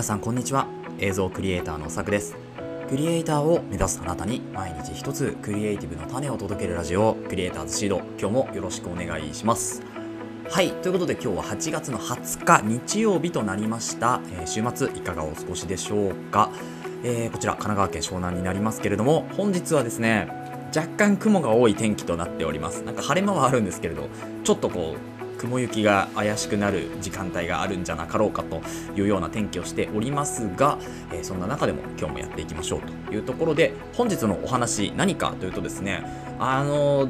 皆さんこんにちは。映像クリエイターのさくです。クリエイターを目指すあなたに毎日一つクリエイティブの種を届けるラジオクリエイターズシード。今日もよろしくお願いします。はい。ということで今日は8月の20日日曜日となりました、えー、週末いかがお過ごしでしょうか、えー、こちら神奈川県湘南になりますけれども本日はですね若干雲が多い天気となっております。なんか晴れ間はあるんですけれどちょっとこう雲行きが怪しくなる時間帯があるんじゃなかろうかというような天気をしておりますが、え、そんな中でも今日もやっていきましょうというところで本日のお話何かというとですねあの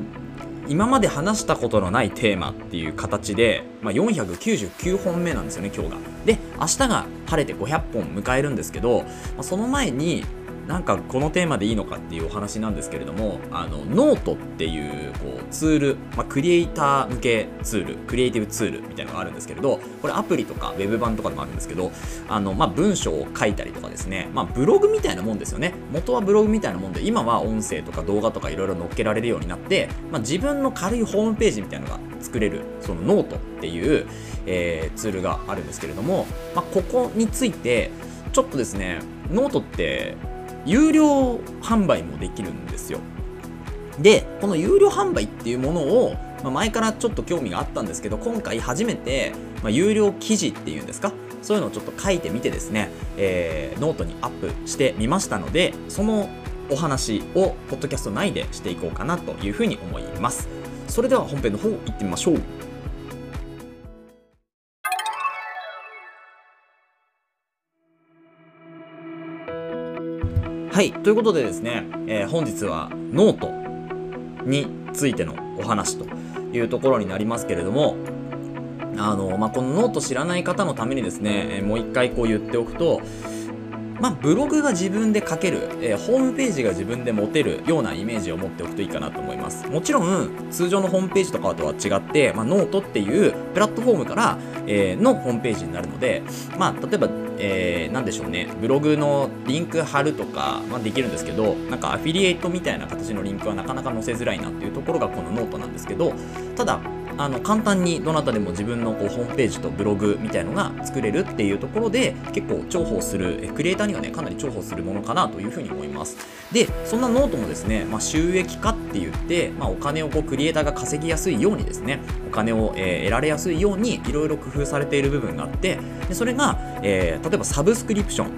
今まで話したことのないテーマっていう形で、まあ、499本目なんですよね今日が。で明日が晴れて500本迎えるんですけど、まあ、その前になんかこのテーマでいいのかっていうお話なんですけれどもあのノートっていうこうツール、まあ、クリエイター向けツールクリエイティブツールみたいなのがあるんですけれどこれアプリとかウェブ版とかでもあるんですけどあの、まあ、文章を書いたりとかですね、まあ、ブログみたいなもんですよね。元はブログみたいなもんで今は音声とか動画とかいろいろ載っけられるようになって、まあ、自分の軽いホームページみたいなのが作れるそのノートっていう、えー、ツールがあるんですけれども、まあ、ここについてちょっとですねノートって有料販売もできるんですよ。でこの有料販売っていうものを、まあ、前からちょっと興味があったんですけど今回初めて、まあ、有料記事っていうんですか？そういうのをちょっと書いてみてですね、えー、ノートにアップしてみましたのでそのお話をポッドキャスト内でしていこうかなというふうに思います。それでは本編の方行ってみましょう。はいということでですね、えー、本日はノートについてのお話というところになりますけれどもあの、まあ、このノート知らない方のためにですね、えー、もう一回こう言っておくとまあ、ブログが自分で書ける、えー、ホームページが自分で持てるようなイメージを持っておくといいかなと思います。もちろん、通常のホームページとかとは違って、まあ、ノートっていうプラットフォームから、えー、のホームページになるので、まあ、例えば、えー、でしょうね、ブログのリンク貼るとか、まあ、できるんですけど、なんかアフィリエイトみたいな形のリンクはなかなか載せづらいなっていうところがこのノートなんですけど、ただ、あの簡単にどなたでも自分のこうホームページとブログみたいのが作れるっていうところで結構重宝するえクリエイターにはねかなり重宝するものかなというふうに思います。でそんなノートもですね、まあ、収益化って言って、まあ、お金をこうクリエイターが稼ぎやすいようにですねお金を、えー、得られやすいようにいろいろ工夫されている部分があってでそれが、えー、例えばサブスクリプション、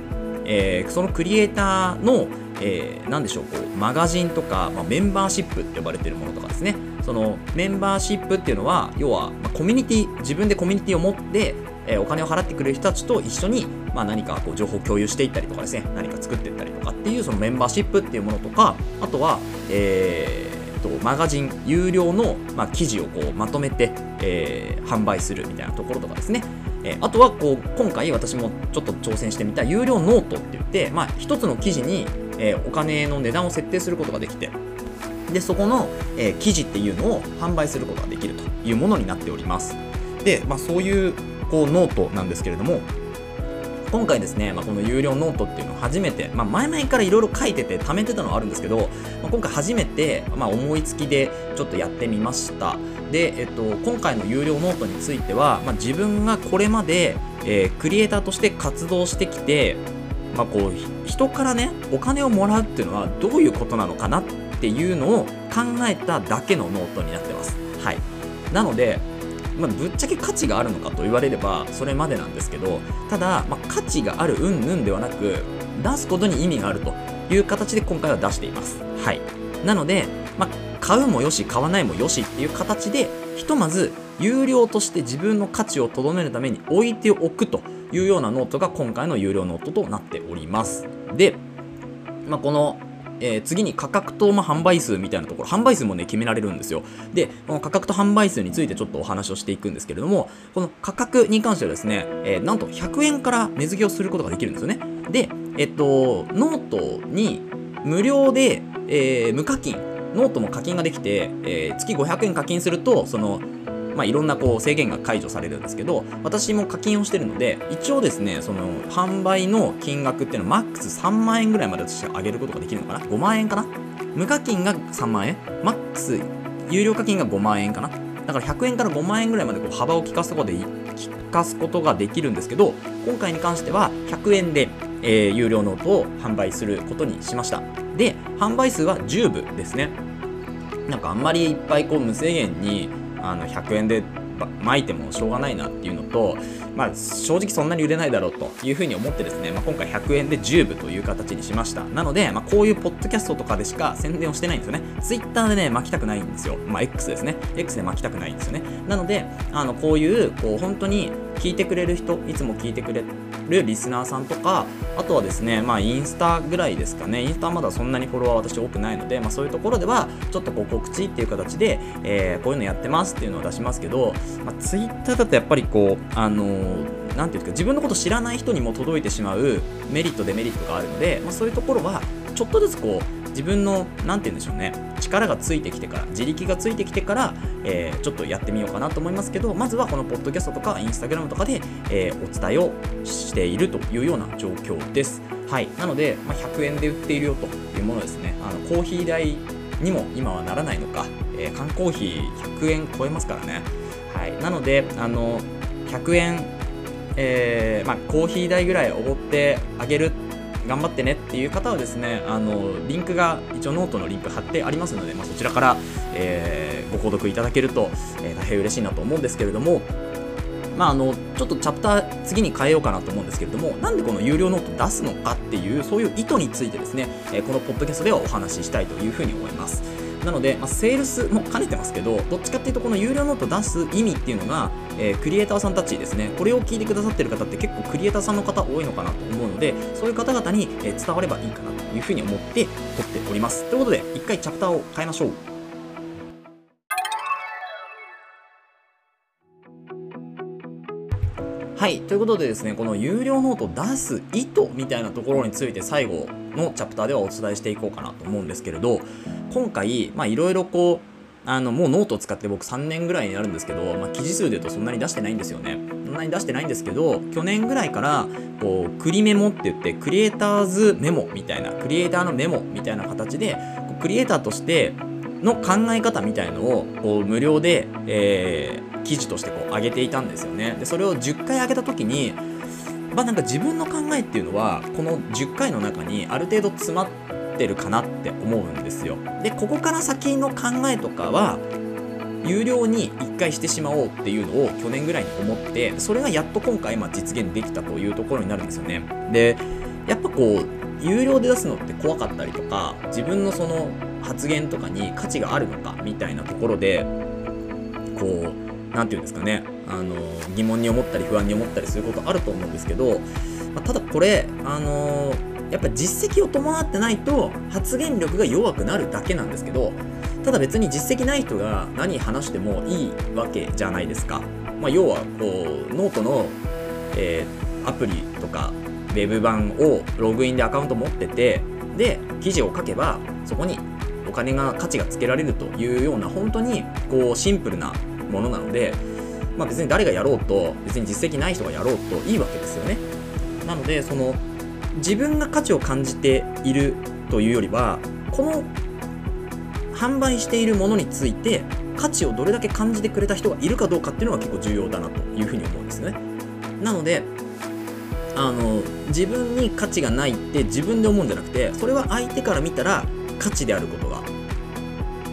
えー、そのクリエイターのえー、でしょうこうマガジンとか、まあ、メンバーシップって呼ばれてるものとかですね。そのメンバーシップっていうのは要は、まコミュニティ自分でコミュニティを持ってえお金を払ってくれる人たちと一緒に、まあ、何かこう情報を共有していったりとかですね。何か作っていったりとかっていうそのメンバーシップっていうものとかあとは、えー、とマガジン有料の、まあ、記事をこうまとめて、えー、販売するみたいなところとかですね、えー、あとはこう今回私もちょっと挑戦してみた有料ノートって言って、まあ、一つの記事に、えお金の値段を設定することができてでそこの、えー、記事っていうのを販売することができるというものになっております。で、まあ、そういうこうノートなんですけれども今回ですね、まあ、この有料ノートっていうのを初めて、まあ、前々からいろいろ書いてて貯めてたのはあるんですけど、まあ、今回初めて、まあ、思いつきでちょっとやってみました。で、えっと、今回の有料ノートについては、まあ、自分がこれまで、えー、クリエイターとして活動してきて、まあ、こう人からねお金をもらうっていうのはどういうことなのかなってっていうのを考えただけのノートになってます。はい、なので、まあ、ぶっちゃけ価値があるのかと言われればそれまでなんですけどただ、まあ、価値があるうんぬんではなく出すことに意味があるという形で今回は出しています。はい、なので、まあ、買うもよし買わないもよしっていう形でひとまず有料として自分の価値をとどめるために置いておくというようなノートが今回の有料ノートとなっております。で、まあ、このえー、次に価格と、ま、販売数みたいなところ、販売数もね、決められるんですよ。で、この価格と販売数についてちょっとお話をしていくんですけれども、この価格に関してはですね、えー、なんと100円から値付けをすることができるんですよね。で、えっと、ノートに無料で、えー、無課金、ノートも課金ができて、えー、月500円課金すると、その、まあ、いろんなこう制限が解除されるんですけど私も課金をしてるので一応ですねその販売の金額っていうのはマックス3万円ぐらいまで私上げることができるのかな？5万円かな？無課金が3万円？マックス有料課金が5万円かな？だから100円から5万円ぐらいまでこう幅を利かすことで利かすことができるんですけど今回に関しては100円で、えー、有料ノートを販売することにしました。で販売数は10部ですね。なんかあんまりいっぱいこう無制限にあの100円で巻いてもしょうがないなっていうのと、まあ、正直そんなに売れないだろうというふうに思ってですね、まあ、今回100円で10部という形にしました。なので、まあ、こういうポッドキャストとかでしか宣伝をしてないんですよね。Twitter でね巻きたくないんですよ。まあ X ですね。X で巻きたくないんですよね。なのであのこういうこう本当に聞いてくれる人いつも聞いてくれるリスナーさんとかあとはですねまあインスタぐらいですかね。インスタはまだそんなにフォロワー私多くないので、まあ、そういうところではちょっとこう告知っていう形で、えー、こういうのやってますっていうのを出しますけど、まあ、ツイッターだとやっぱりこうあのー何ていうんですか自分のこと知らない人にも届いてしまうメリットデメリットがあるので、まあ、そういうところはちょっとずつこう自分の何て言うんでしょうね。力がついてきてから自力がついてきてから、えー、ちょっとやってみようかなと思いますけどまずはこのポッドキャストとかインスタグラムとかで、えー、お伝えをしているというような状況です。はい。なので、まあ、100円で売っているよというものですね。あのコーヒー代にも今はならないのか、えー、缶コーヒー100円超えますからね。はい。なのであの100円えー、まあ、コーヒー代ぐらいおごってあげる頑張ってねっていう方はですねあのリンクが一応ノートのリンク貼ってありますので、まあ、そちらから、えー、ご購読いただけると、えー、大変嬉しいなと思うんですけれどもまあ、あのちょっとチャプター次に変えようかなと思うんですけれどもなんでこの有料ノート出すのかっていうそういう意図についてですね、えこのポッドキャストではお話ししたいというふうに思います。なので、まあ、セールスも兼ねてますけど、どっちかっていうと、この有料ノート出す意味っていうのが、えー、クリエイターさんたちですね、これを聞いてくださってる方って結構クリエイターさんの方多いのかなと思うので、そういう方々に、え伝わればいいかなというふうに思って撮っております。ということで、一回チャプターを変えましょう。はい。ということでですね、この有料ノートを出す意図みたいなところについて最後のチャプターではお伝えしていこうかなと思うんですけれど、今回、まあいろいろこう、あの、もうノートを使って僕3年ぐらいになるんですけど、まあ記事数で言うとそんなに出してないんですよね。そんなに出してないんですけど、去年ぐらいから、こう、クリメモって言って、クリエイターズメモみたいな、クリエイターのメモみたいな形で、クリエイターとしての考え方みたいのを、こう、無料で、えー、記事としてこう上げていたんですよね。で、それを10回上げた時に、まあなんか自分の考えっていうのは、この10回の中にある程度詰まって、るかなって思うんですよでここから先の考えとかは有料に1回してしまおうっていうのを去年ぐらいに思ってそれがやっと今回ま実現できたというところになるんですよねでやっぱこう有料で出すのって怖かったりとか自分のその発言とかに価値があるのかみたいなところでこう何て言うんですかね。あの疑問に思ったり不安に思ったりすることあると思うんですけど、まあ、ただこれあのやっぱ実績を伴ってないと発言力が弱くなるだけなんですけどただ別に実績ない人が何話してもいいわけじゃないですか、まあ、要はこうノートの、えー、アプリとかウェブ版をログインでアカウント持っててで記事を書けばそこにお金が価値がつけられるというような本当にこうシンプルなものなので、まあ、別に誰がやろうと別に実績ない人がやろうといいわけですよね。なのでその自分が価値を感じているというよりはこの販売しているものについて価値をどれだけ感じてくれた人がいるかどうかっていうのが結構重要だなというふうに思うんですよね。なのであの自分に価値がないって自分で思うんじゃなくてそれは相手から見たら価値であることが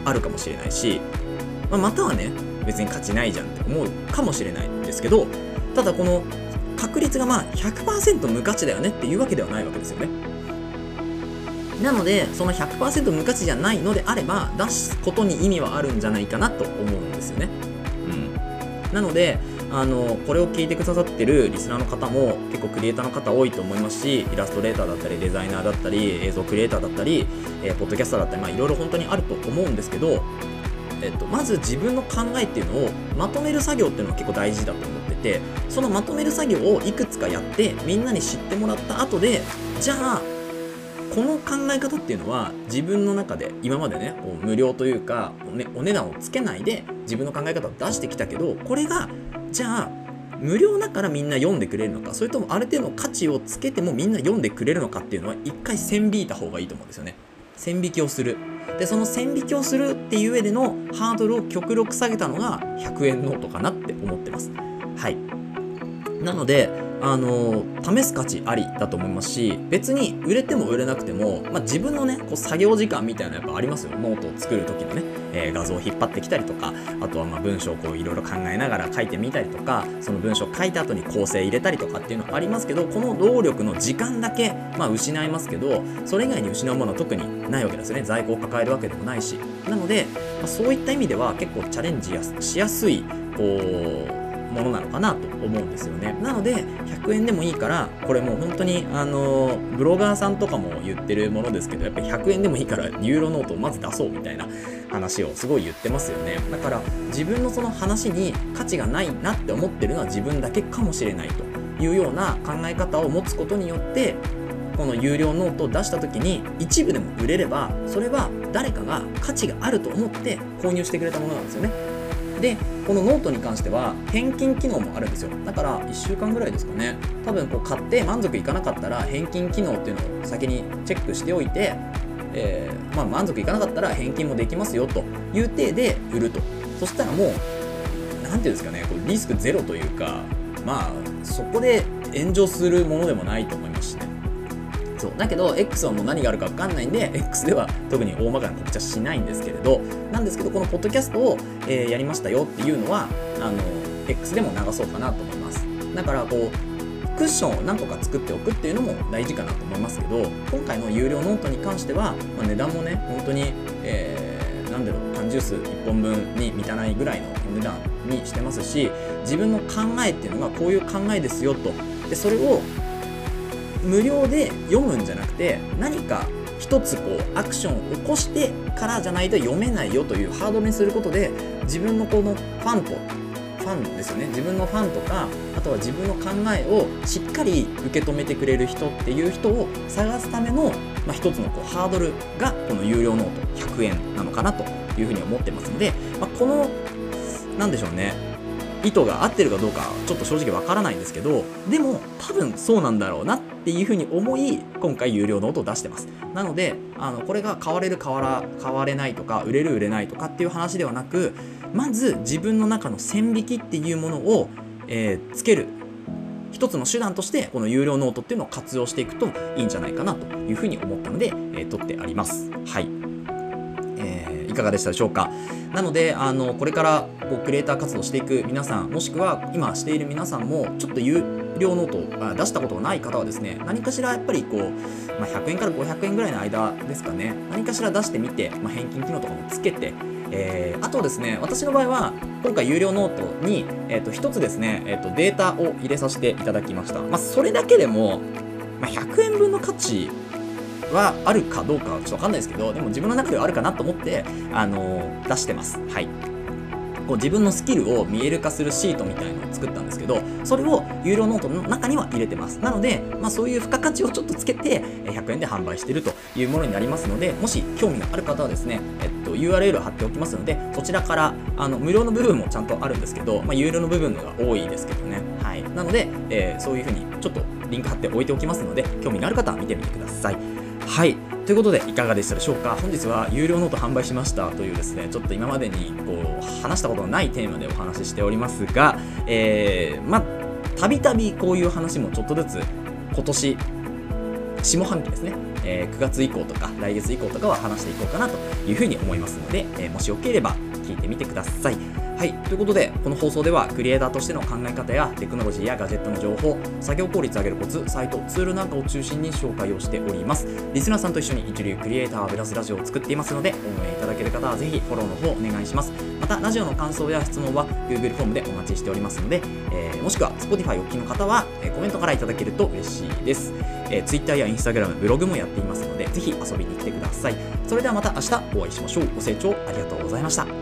あるかもしれないし、まあ、またはね別に価値ないじゃんって思うかもしれないんですけどただこの確率がまあ100%無価値だよねっていうわけではないわけですよね。なので、その100%無価値じゃないのであれば、出すことに意味はあるんじゃないかなと思うんですよね。うん。なので、あの、これを聞いてくださってるリスナーの方も結構クリエイターの方多いと思いますし、イラストレーターだったり、デザイナーだったり、映像クリエイターだったり、えー、ポッドキャスターだったり、まあいろいろ本当にあると思うんですけど、えっと、まず自分の考えっていうのをまとめる作業っていうのは結構大事だと思っててそのまとめる作業をいくつかやってみんなに知ってもらった後でじゃあこの考え方っていうのは自分の中で今までねこう無料というかお,、ね、お値段をつけないで自分の考え方を出してきたけどこれがじゃあ無料だからみんな読んでくれるのかそれともある程度価値をつけてもみんな読んでくれるのかっていうのは一回線引いた方がいいと思うんですよね。線引きをする。でその線引きをするっていう上でのハードルを極力下げたのが100円ノートかなって思ってます。はい。なので、あの試す価値ありだと思いますし別に売れても売れなくても、まあ、自分のねこう作業時間みたいなやっぱありますよ。ノートを作る時のね、えー、画像を引っ張ってきたりとかあとはまあ文章をこういろいろ考えながら書いてみたりとかその文章を書いた後に構成入れたりとかっていうのはありますけどこの労力の時間だけ、まあ、失いますけどそれ以外に失うものは特にないわけですよね。在庫を抱えるわけでもないし。なので、まあ、そういった意味では結構チャレンジしやすいこうものなのかなと思うんですよね。なので100円でもいいからこれもう本当にあのブロガーさんとかも言ってるものですけどやっぱ100円でもいいからユーロノートをまず出そうみたいな話をすごい言ってますよね。だから自分のその話に価値がないなって思ってるのは自分だけかもしれないというような考え方を持つことによってこの有料ノートを出した時に一部でも売れればそれは誰かが価値があると思って購入してくれたものなんですよね。でこのノートに関しては返金機能もあるんですよ。だから1週間ぐらいですかね。多分こう買って満足いかなかったら返金機能っていうのを先にチェックしておいて、えー、まあ、満足いかなかったら返金もできますよという体で売ると。そしたらもう何ていうんですかねこうリスクゼロというかまあそこで炎上するものでもないと思いますし。そう。だけど X はもう何があるか分かんないんで X では特に大まかな告知はしないんですけれどなんですけどこのポッドキャストを、えー、やりましたよっていうのはあの X でも流そうかなと思います。だからこうクッションを何個か作っておくっていうのも大事かなと思いますけど今回の有料ノートに関しては、まあ、値段もね本当に、えー、なんだろう缶ジュース1本分に満たないぐらいの値段にしてますし自分の考えっていうのがこういう考えですよと。でそれを無料で読むんじゃなくて何か一つこうアクションを起こしてからじゃないと読めないよというハードルにすることで自分のこのファンとファンですよね。自分のファンとかあとは自分の考えをしっかり受け止めてくれる人っていう人を探すための、まあ、一つのこうハードルがこの有料ノート100円なのかなというふうに思ってますので、まあ、この何でしょうね。意図が合ってるかどうかちょっと正直わからないんですけどでも多分そうなんだろうなってっていうふうに思い今回有料ノートを出してます。なのであのこれが買われる買わら買われないとか売れる売れないとかっていう話ではなくまず自分の中の線引きっていうものを、えー、つける。一つの手段としてこの有料ノートっていうのを活用していくといいんじゃないかなというふうに思ったので、えー、撮っております。はい。えーいかがでしたでしょうか？なのであのこれからこうクリエイター活動していく皆さんもしくは今している皆さんもちょっと有料ノートを出したことがない方はですね何かしらやっぱりこう、まあ、100円から500円ぐらいの間ですかね何かしら出してみて、まあ、返金機能とかもつけてえー、あとですね、私の場合は、今回有料ノートに、え、ー、と、一つですね、え、ー、と、データを入れさせていただきました。まあ、それだけでも、まあ、100円分の価値はあるかどうかはちょっとわかんないですけど、でも自分の中ではあるかなと思って、あのー、出してます。はい。こう自分のスキルを見える化するシートみたいのを作ったんですけど、それを有料ノートの中には入れてます。なので、まあ、そういう付加価値をちょっとつけて、100円で販売しているというものになりますので、もし興味がある方はですね、えっと、URL を貼っておきますので、そちらから、あの、無料の部分もちゃんとあるんですけど、まあ、有料の部分が多いですけどね。はい。なので、えー、そういうふうにちょっとリンク貼っておいておきますので、興味のある方は見てみてください。はい。ということで、いかがでしたでしょうか？本日は有料ノート販売しましたというですね、ちょっと今までにこう話したことのないテーマでお話ししておりますが、えー、またたびたびこういう話もちょっとずつ今年下半期ですね、えー、9月以降とか来月以降とかは話していこうかなというふうに思いますので、えー、もしよければ聞いてみてください。はい、ということで、この放送ではクリエイターとしての考え方やテクノロジーやガジェットの情報、作業効率を上げるコツ、サイト、ツールなんかを中心に紹介をしております。リスナーさんと一緒に一流クリエイターを目指すラジオを作っていますので、応援いただける方はぜひフォローの方お願いします。また、ラジオの感想や質問は Google フォームでお待ちしておりますので、えー、もしくは Spotify お聞きの方は、え、コメントからいただけると嬉しいです。えー、Twitter や Instagram、ブログもやっていますので、ぜひ遊びに来てください。それではまた明日お会いしましょう。ご清聴ありがとうございました。